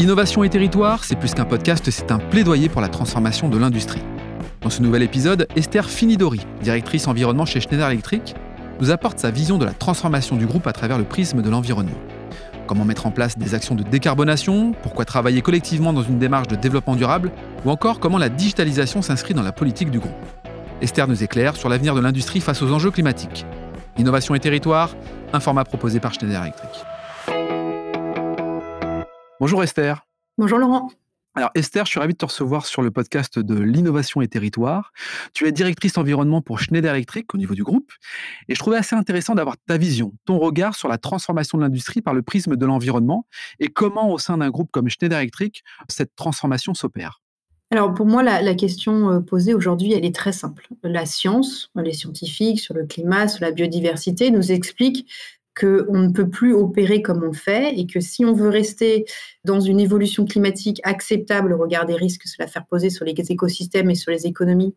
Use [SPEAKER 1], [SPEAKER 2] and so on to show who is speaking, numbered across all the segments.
[SPEAKER 1] Innovation et territoire, c'est plus qu'un podcast, c'est un plaidoyer pour la transformation de l'industrie. Dans ce nouvel épisode, Esther Finidori, directrice environnement chez Schneider Electric, nous apporte sa vision de la transformation du groupe à travers le prisme de l'environnement. Comment mettre en place des actions de décarbonation, pourquoi travailler collectivement dans une démarche de développement durable, ou encore comment la digitalisation s'inscrit dans la politique du groupe. Esther nous éclaire sur l'avenir de l'industrie face aux enjeux climatiques. Innovation et territoire, un format proposé par Schneider Electric. Bonjour Esther.
[SPEAKER 2] Bonjour Laurent.
[SPEAKER 1] Alors Esther, je suis ravi de te recevoir sur le podcast de l'innovation et territoire. Tu es directrice environnement pour Schneider Electric au niveau du groupe et je trouvais assez intéressant d'avoir ta vision, ton regard sur la transformation de l'industrie par le prisme de l'environnement et comment au sein d'un groupe comme Schneider Electric, cette transformation s'opère.
[SPEAKER 2] Alors pour moi, la, la question euh, posée aujourd'hui, elle est très simple. La science, les scientifiques sur le climat, sur la biodiversité nous expliquent qu'on ne peut plus opérer comme on fait et que si on veut rester dans une évolution climatique acceptable au regard des risques que cela fait poser sur les écosystèmes et sur les économies,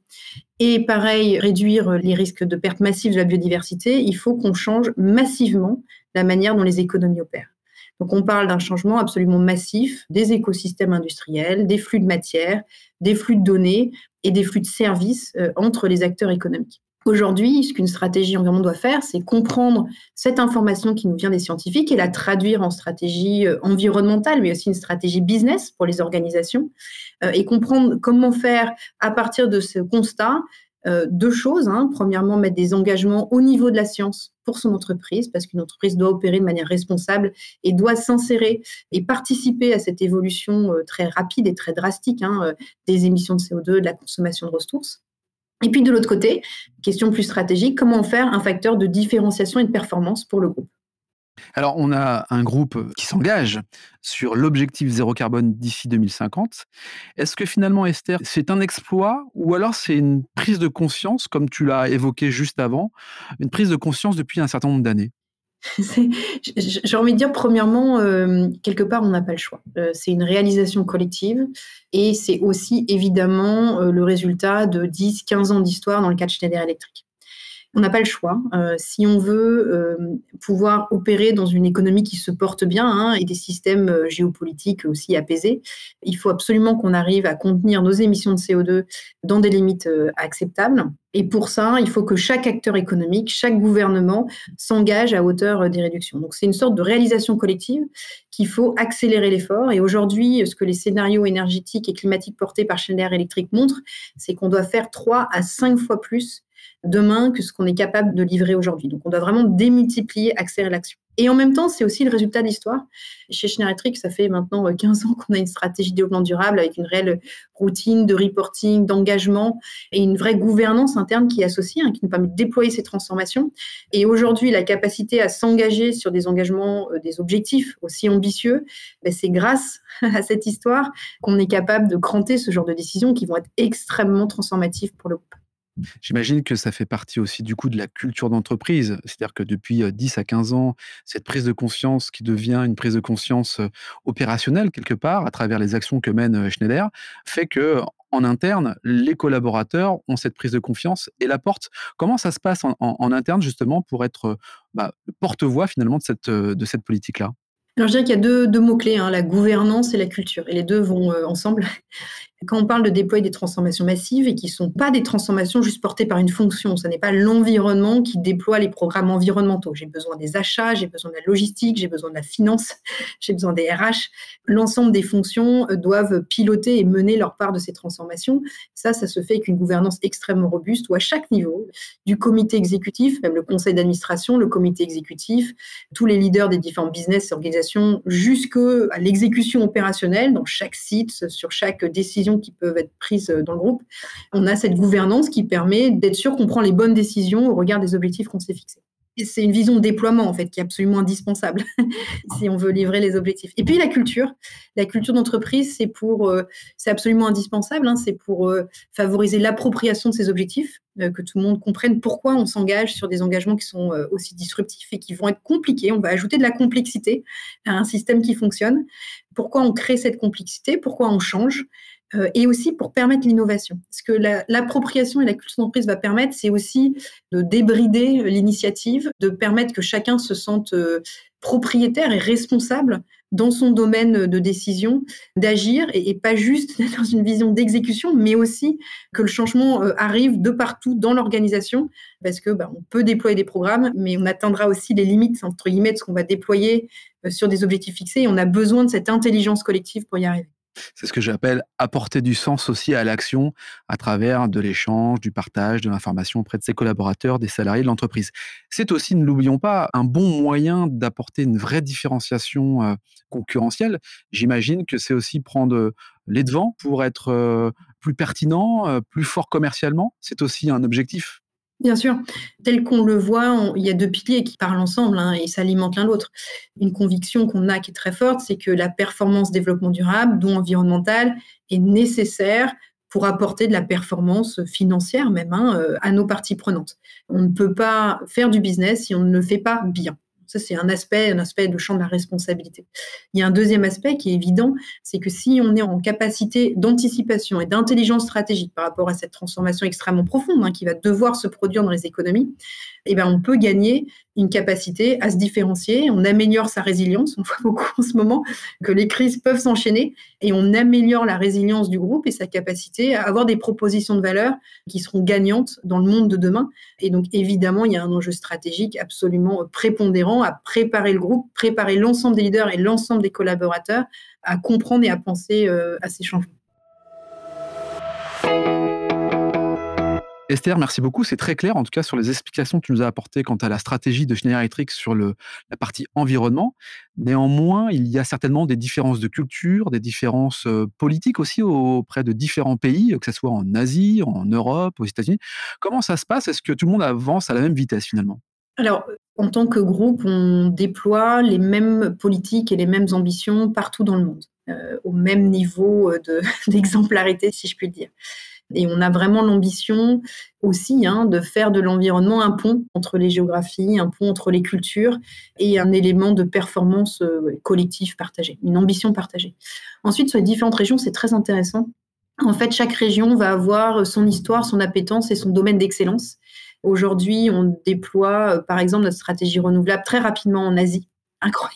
[SPEAKER 2] et pareil, réduire les risques de perte massive de la biodiversité, il faut qu'on change massivement la manière dont les économies opèrent. Donc on parle d'un changement absolument massif des écosystèmes industriels, des flux de matière, des flux de données et des flux de services euh, entre les acteurs économiques. Aujourd'hui, ce qu'une stratégie environnement doit faire, c'est comprendre cette information qui nous vient des scientifiques et la traduire en stratégie euh, environnementale, mais aussi une stratégie business pour les organisations, euh, et comprendre comment faire à partir de ce constat euh, deux choses. Hein. Premièrement, mettre des engagements au niveau de la science pour son entreprise, parce qu'une entreprise doit opérer de manière responsable et doit s'insérer et participer à cette évolution très rapide et très drastique hein, des émissions de CO2, de la consommation de ressources. Et puis de l'autre côté, question plus stratégique, comment faire un facteur de différenciation et de performance pour le groupe?
[SPEAKER 1] Alors, on a un groupe qui s'engage sur l'objectif zéro carbone d'ici 2050. Est-ce que finalement, Esther, c'est un exploit ou alors c'est une prise de conscience, comme tu l'as évoqué juste avant, une prise de conscience depuis un certain nombre d'années?
[SPEAKER 2] J'ai envie de dire, premièrement, euh, quelque part, on n'a pas le choix. Euh, c'est une réalisation collective et c'est aussi évidemment euh, le résultat de 10-15 ans d'histoire dans le cas de Schneider Electric. On n'a pas le choix. Euh, si on veut euh, pouvoir opérer dans une économie qui se porte bien hein, et des systèmes euh, géopolitiques aussi apaisés, il faut absolument qu'on arrive à contenir nos émissions de CO2 dans des limites acceptables. Et pour ça, il faut que chaque acteur économique, chaque gouvernement s'engage à hauteur des réductions. Donc c'est une sorte de réalisation collective qu'il faut accélérer l'effort. Et aujourd'hui, ce que les scénarios énergétiques et climatiques portés par Schneider Electric montrent, c'est qu'on doit faire trois à cinq fois plus demain que ce qu'on est capable de livrer aujourd'hui. Donc, on doit vraiment démultiplier, accélérer l'action. Et en même temps, c'est aussi le résultat de l'histoire. Chez Schneider ça fait maintenant 15 euh, ans qu'on a une stratégie de développement durable avec une réelle routine de reporting, d'engagement et une vraie gouvernance interne qui est associée, hein, qui nous permet de déployer ces transformations. Et aujourd'hui, la capacité à s'engager sur des engagements, euh, des objectifs aussi ambitieux, ben, c'est grâce à cette histoire qu'on est capable de cranter ce genre de décisions qui vont être extrêmement transformatives pour le groupe.
[SPEAKER 1] J'imagine que ça fait partie aussi du coup de la culture d'entreprise. C'est-à-dire que depuis 10 à 15 ans, cette prise de conscience qui devient une prise de conscience opérationnelle quelque part à travers les actions que mène Schneider fait que en interne, les collaborateurs ont cette prise de confiance et la porte. Comment ça se passe en, interne justement pour être bah, porte-voix finalement de cette, de cette politique-là?
[SPEAKER 2] Alors, je dirais qu'il y a deux, mots-clés, hein, la gouvernance et la culture. Et les deux vont ensemble. Quand on parle de déployer des transformations massives et qui ne sont pas des transformations juste portées par une fonction, ce n'est pas l'environnement qui déploie les programmes environnementaux. J'ai besoin des achats, j'ai besoin de la logistique, j'ai besoin de la finance, j'ai besoin des RH. L'ensemble des fonctions euh, doivent piloter et mener leur part de ces transformations. Ça, ça se fait avec une gouvernance extrêmement robuste où à chaque niveau, du comité exécutif, même le conseil d'administration, le comité exécutif, tous les leaders des différents business et organisations jusqu'à l'exécution opérationnelle dans chaque site, sur chaque décision qui peut être prise dans le groupe. On a cette gouvernance qui permet d'être sûr qu'on prend les bonnes décisions au regard des objectifs qu'on s'est fixés c'est une vision de déploiement en fait qui est absolument indispensable si on veut livrer les objectifs. Et puis la culture, la culture d'entreprise, c'est pour, euh, c'est absolument indispensable. Hein, c'est pour euh, favoriser l'appropriation de ces objectifs, euh, que tout le monde comprenne pourquoi on s'engage sur des engagements qui sont aussi disruptifs et qui vont être compliqués. On va ajouter de la complexité à un système qui fonctionne. Pourquoi on crée cette complexité? Pourquoi on change? Euh, et aussi pour permettre l'innovation. Ce que l'appropriation et la culture d'entreprise va permettre, c'est aussi de débrider l'initiative, de permettre que chacun se sente euh, propriétaire et responsable dans son domaine de décision, d'agir et, pas juste dans une vision d'exécution, mais aussi que le changement euh, arrive de partout dans l'organisation, parce que bah, on peut déployer des programmes, mais on atteindra aussi les limites entre guillemets de ce qu'on va déployer sur des objectifs fixés. Et on a besoin de cette intelligence collective pour y arriver.
[SPEAKER 1] C'est ce que j'appelle apporter du sens aussi à l'action à travers de l'échange, du partage, de l'information auprès de ses collaborateurs, des salariés de l'entreprise. C'est aussi, ne l'oublions pas, un bon moyen d'apporter une vraie différenciation euh, concurrentielle. J'imagine que c'est aussi prendre les devants pour être euh, plus pertinent, euh, plus fort commercialement. C'est aussi un objectif.
[SPEAKER 2] Bien sûr. Tel qu'on le voit, il y a deux piliers qui parlent ensemble hein, et s'alimentent l'un l'autre. Une conviction qu'on a qui est très forte, c'est que la performance développement durable, dont environnementale, est nécessaire pour apporter de la performance financière même hein, euh, à nos parties prenantes. On ne peut pas faire du business si on ne le fait pas bien. Ça, c'est un aspect, un aspect de champ de la responsabilité. Il y a un deuxième aspect qui est évident, c'est que si on est en capacité d'anticipation et d'intelligence stratégique par rapport à cette transformation extrêmement profonde hein, qui va devoir se produire dans les économies, eh ben, on peut gagner une capacité à se différencier, on améliore sa résilience. On voit beaucoup en ce moment que les crises peuvent s'enchaîner et on améliore la résilience du groupe et sa capacité à avoir des propositions de valeur qui seront gagnantes dans le monde de demain. Et donc, évidemment, il y a un enjeu stratégique absolument prépondérant à préparer le groupe, préparer l'ensemble des leaders et l'ensemble des collaborateurs à comprendre et à penser euh, à ces changements.
[SPEAKER 1] Esther, merci beaucoup. C'est très clair, en tout cas, sur les explications que tu nous as apportées quant à la stratégie de Schneider Electric sur le, la partie environnement. Néanmoins, il y a certainement des différences de culture, des différences euh, politiques aussi auprès de différents pays, que ce soit en Asie, en Europe, aux États-Unis. Comment ça se passe? Est-ce que tout le monde avance à la même vitesse finalement?
[SPEAKER 2] Alors, en tant que groupe, on déploie les mêmes politiques et les mêmes ambitions partout dans le monde, euh, au même niveau euh, d'exemplarité, si je puis dire. Et on a vraiment l'ambition aussi hein, de faire de l'environnement un pont entre les géographies, un pont entre les cultures et un élément de performance euh, collective partagée, une ambition partagée. Ensuite, sur les différentes régions, c'est très intéressant. En fait, chaque région va avoir son histoire, son appétence et son domaine d'excellence. Aujourd'hui, on déploie, euh, par exemple, notre stratégie renouvelable très rapidement en Asie incroyable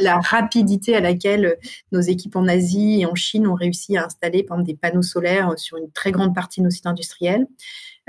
[SPEAKER 2] la, rapidité à laquelle euh, nos équipes en Asie et en Chine ont réussi à installer des panneaux solaires euh, sur une très grande partie de nos sites industriels.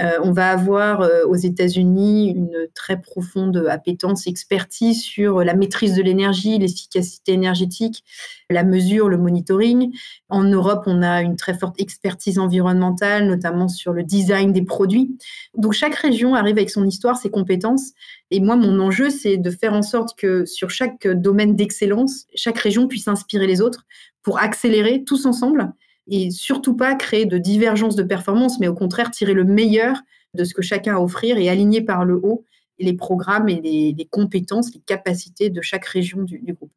[SPEAKER 2] Euh, on va avoir aux États-Unis une très profonde appétence, expertise sur la maîtrise de l'énergie, l'efficacité énergétique, la mesure, le monitoring. En Europe, on a une très forte expertise environnementale, notamment sur le design des produits. Donc chaque région arrive avec son histoire, ses compétences. Et moi, mon enjeu, c'est de faire en sorte que sur chaque domaine d'excellence, chaque région puisse inspirer les autres pour accélérer tous ensemble et surtout pas créer de divergences de performance, mais au contraire tirer le meilleur de ce que chacun a à offrir et aligner par le haut les programmes et les, compétences, les capacités de chaque région du, groupe.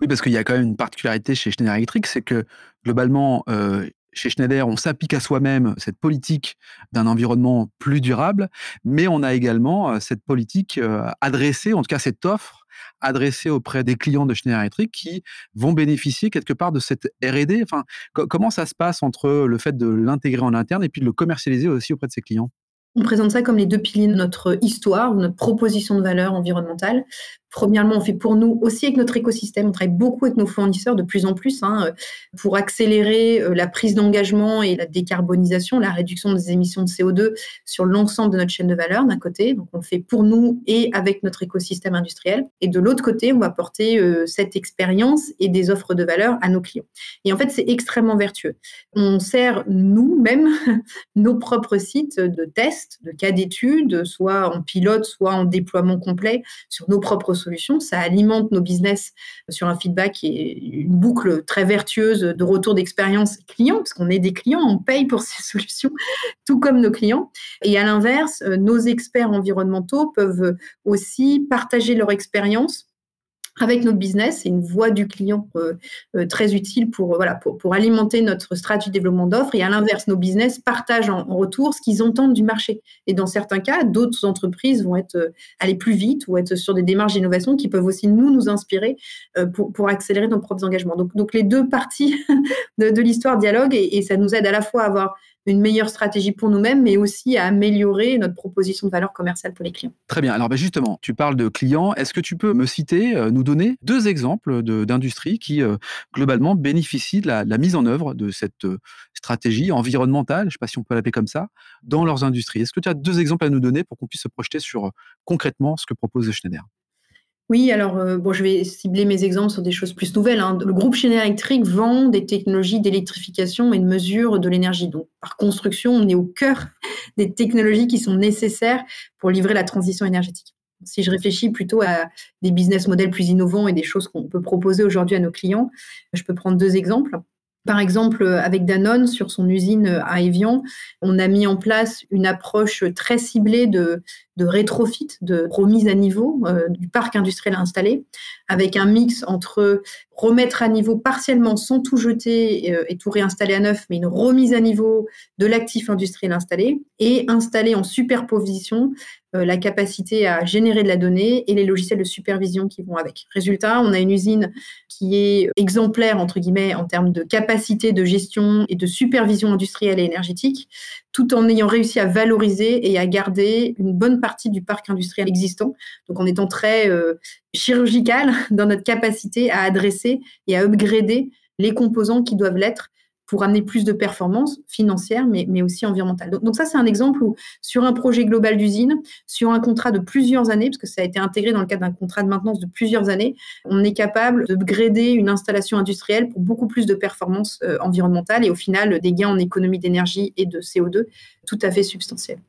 [SPEAKER 1] Oui, parce qu'il y a quand même une particularité chez Schneider Electric, c'est que globalement, euh, chez Schneider, on s'applique à soi-même cette politique d'un environnement plus durable, mais on a également euh, cette politique euh, adressée, en tout cas cette offre adressée auprès des clients de Schneider Electric qui vont bénéficier quelque part de cette R&D. Enfin, comment ça se passe entre le fait de l'intégrer en interne et puis de le commercialiser aussi auprès de ses clients?
[SPEAKER 2] On présente ça comme les deux piliers de notre histoire, notre proposition de valeur environnementale. Premièrement, on fait pour nous aussi avec notre écosystème. On travaille beaucoup avec nos fournisseurs de plus en plus hein, euh, pour accélérer euh, la prise d'engagement et la décarbonisation, la réduction des émissions de CO2 sur l'ensemble de notre chaîne de valeur d'un côté. Donc, on le fait pour nous et avec notre écosystème industriel. Et de l'autre côté, on va porter euh, cette expérience et des offres de valeur à nos clients. Et en fait, c'est extrêmement vertueux. On sert nous-mêmes nos propres sites de tests, de cas d'études, soit en pilote, soit en déploiement complet sur nos propres solutions. Ça alimente nos business sur un feedback et une boucle très vertueuse de retour d'expérience client, parce qu'on est des clients, on paye pour ces solutions, tout comme nos clients. Et à l'inverse, euh, nos experts environnementaux peuvent aussi partager leur expérience avec notre business, c'est une voie du client euh, euh, très utile pour, voilà, pour, alimenter notre stratégie de développement d'offres. Et à l'inverse, nos business partagent en, retour ce qu'ils entendent du marché. Et dans certains cas, d'autres entreprises vont être euh, aller plus vite ou être sur des démarches d'innovation qui peuvent aussi nous nous inspirer pour, pour accélérer nos propres engagements. Donc, donc les deux parties de, l'histoire dialogue et, et, ça nous aide à la fois à avoir une meilleure stratégie pour nous-mêmes, mais aussi à améliorer notre proposition de valeur commerciale pour les clients.
[SPEAKER 1] Très bien. Alors ben, justement, tu parles de clients. Est-ce que tu peux me citer, euh, nous donner deux exemples d'industries qui, euh, globalement, bénéficient de la, mise en œuvre de cette euh, stratégie environnementale, je ne sais pas si on peut l'appeler comme ça, dans leurs industries? Est-ce que tu as deux exemples à nous donner pour qu'on puisse se projeter sur concrètement ce que propose Schneider?
[SPEAKER 2] Oui, alors euh, bon, je vais cibler mes exemples sur des choses plus nouvelles. Hein. Le groupe Schneider Electric vend des technologies d'électrification et de mesure de l'énergie. Donc, par construction, on est au cœur des technologies qui sont nécessaires pour livrer la transition énergétique. Si je réfléchis plutôt à des business models plus innovants et des choses qu'on peut proposer aujourd'hui à nos clients, je peux prendre deux exemples. Par exemple, avec Danone, sur son usine à Evian, on a mis en place une approche très ciblée de, rétrofit, de remise à niveau euh, du parc industriel installé, avec un mix entre remettre à niveau partiellement sans tout jeter euh, et tout réinstaller à neuf, mais une remise à niveau de l'actif industriel installé, et installer en superposition euh, la capacité à générer de la donnée et les logiciels de supervision qui vont avec. Résultat, on a une usine qui est exemplaire, entre guillemets, en termes de capacité de gestion et de supervision industrielle et énergétique, tout en ayant réussi à valoriser et à garder une bonne partie du parc industriel existant. Donc en étant très euh, chirurgical dans notre capacité à adresser et à upgrader les composants qui doivent l'être pour amener plus de performances financières, mais, aussi environnementales. Donc, ça, c'est un exemple où, sur un projet global d'usine, sur un contrat de plusieurs années, parce que ça a été intégré dans le cadre d'un contrat de maintenance de plusieurs années, on est capable de grader une installation industrielle pour beaucoup plus de performances euh, environnementales et au final, des gains en économie d'énergie et de CO2 tout à fait substantiels.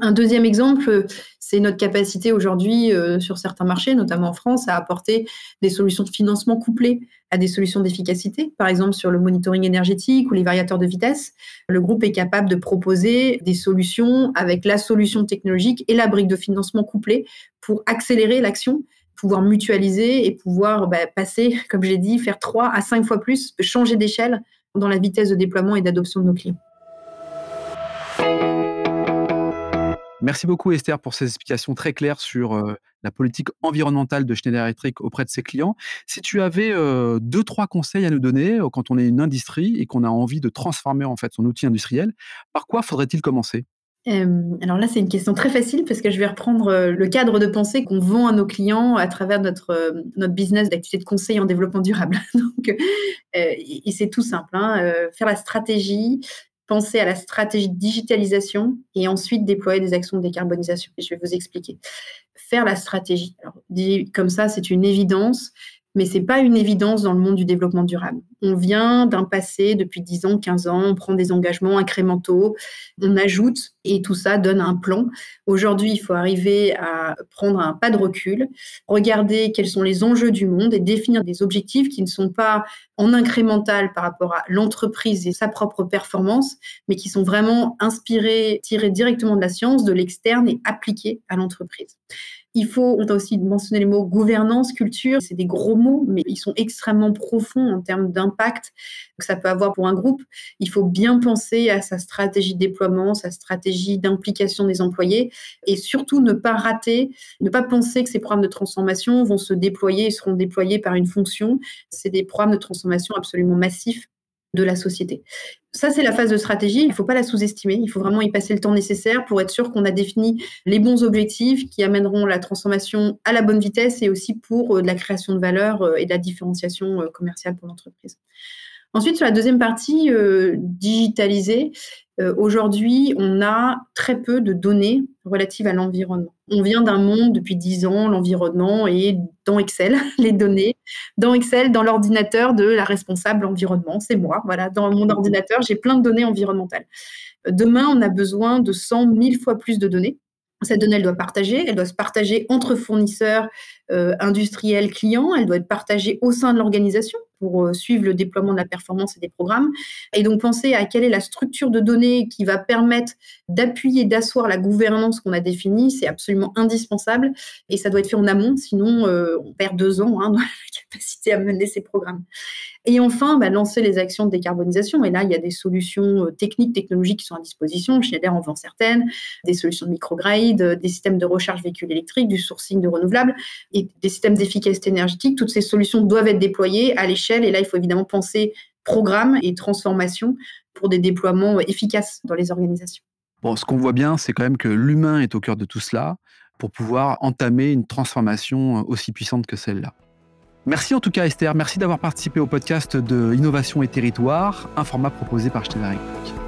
[SPEAKER 2] Un deuxième exemple, c'est notre capacité aujourd'hui euh, sur certains marchés, notamment en France, à apporter des solutions de financement couplées à des solutions d'efficacité. Par exemple, sur le monitoring énergétique ou les variateurs de vitesse, le groupe est capable de proposer des solutions avec la solution technologique et la brique de financement couplée pour accélérer l'action pouvoir mutualiser et pouvoir bah, passer, comme j'ai dit, faire trois à cinq fois plus, changer d'échelle dans la vitesse de déploiement et d'adoption de nos clients.
[SPEAKER 1] Merci beaucoup Esther pour ces explications très claires sur euh, la politique environnementale de Schneider Electric auprès de ses clients. Si tu avais euh, deux, trois conseils à nous donner euh, quand on est une industrie et qu'on a envie de transformer en fait son outil industriel, par quoi faudrait-il commencer?
[SPEAKER 2] Alors là, c'est une question très facile parce que je vais reprendre le cadre de pensée qu'on vend à nos clients à travers notre, notre business d'activité de conseil en développement durable. Donc, et c'est tout simple. Hein, faire la stratégie, penser à la stratégie de digitalisation et ensuite déployer des actions de décarbonisation. je vais vous expliquer. Faire la stratégie. Alors, comme ça, c'est une évidence, mais ce n'est pas une évidence dans le monde du développement durable. On vient d'un passé depuis 10 ans, 15 ans, on prend des engagements incrémentaux, on ajoute et tout ça donne un plan. Aujourd'hui, il faut arriver à prendre un pas de recul, regarder quels sont les enjeux du monde et définir des objectifs qui ne sont pas en incrémental par rapport à l'entreprise et sa propre performance, mais qui sont vraiment inspirés, tirés directement de la science, de l'externe et appliqués à l'entreprise. Il faut, on a aussi mentionné les mots gouvernance, culture. C'est des gros mots, mais ils sont extrêmement profonds en termes d'impact que ça peut avoir pour un groupe. Il faut bien penser à sa stratégie de déploiement, sa stratégie d'implication des employés et surtout ne pas rater, ne pas penser que ces programmes de transformation vont se déployer et seront déployés par une fonction. C'est des programmes de transformation absolument massifs de la société. Ça, c'est la phase de stratégie. Il ne faut pas la sous-estimer. Il faut vraiment y passer le temps nécessaire pour être sûr qu'on a défini les bons objectifs qui amèneront la transformation à la bonne vitesse et aussi pour euh, de la création de valeur euh, et de la différenciation euh, commerciale pour l'entreprise. Ensuite, sur la deuxième partie, digitalisée, aujourd'hui, on a très peu de données relatives à l'environnement. On vient d'un monde depuis dix ans, l'environnement est dans Excel, les données, dans Excel, dans l'ordinateur de la responsable environnement, c'est moi. Voilà, dans mon ordinateur, j'ai plein de données environnementales. Demain, on a besoin de 100 000 fois plus de données cette donnée, elle doit partager, elle doit se partager entre fournisseurs, euh, industriels, clients, elle doit être partagée au sein de l'organisation pour euh, suivre le déploiement de la performance et des programmes. Et donc penser à quelle est la structure de données qui va permettre d'appuyer, d'asseoir la gouvernance qu'on a définie, c'est absolument indispensable. Et ça doit être fait en amont, sinon euh, on perd deux ans hein, dans la capacité à mener ces programmes. Et enfin, bah, lancer les actions de décarbonisation. Et là, il y a des solutions euh, techniques, technologiques qui sont à disposition. Schneider en vend certaines, des solutions de microgrid, des systèmes de recharge véhicules électriques, du sourcing de renouvelables et des systèmes d'efficacité énergétique. Toutes ces solutions doivent être déployées à l'échelle. Et là, il faut évidemment penser programme et transformation pour des déploiements efficaces dans les organisations.
[SPEAKER 1] Bon, ce qu'on voit bien, c'est quand même que l'humain est au cœur de tout cela pour pouvoir entamer une transformation aussi puissante que celle-là. Merci en tout cas Esther, merci d'avoir participé au podcast de Innovation et Territoire, un format proposé par Schneider Electric.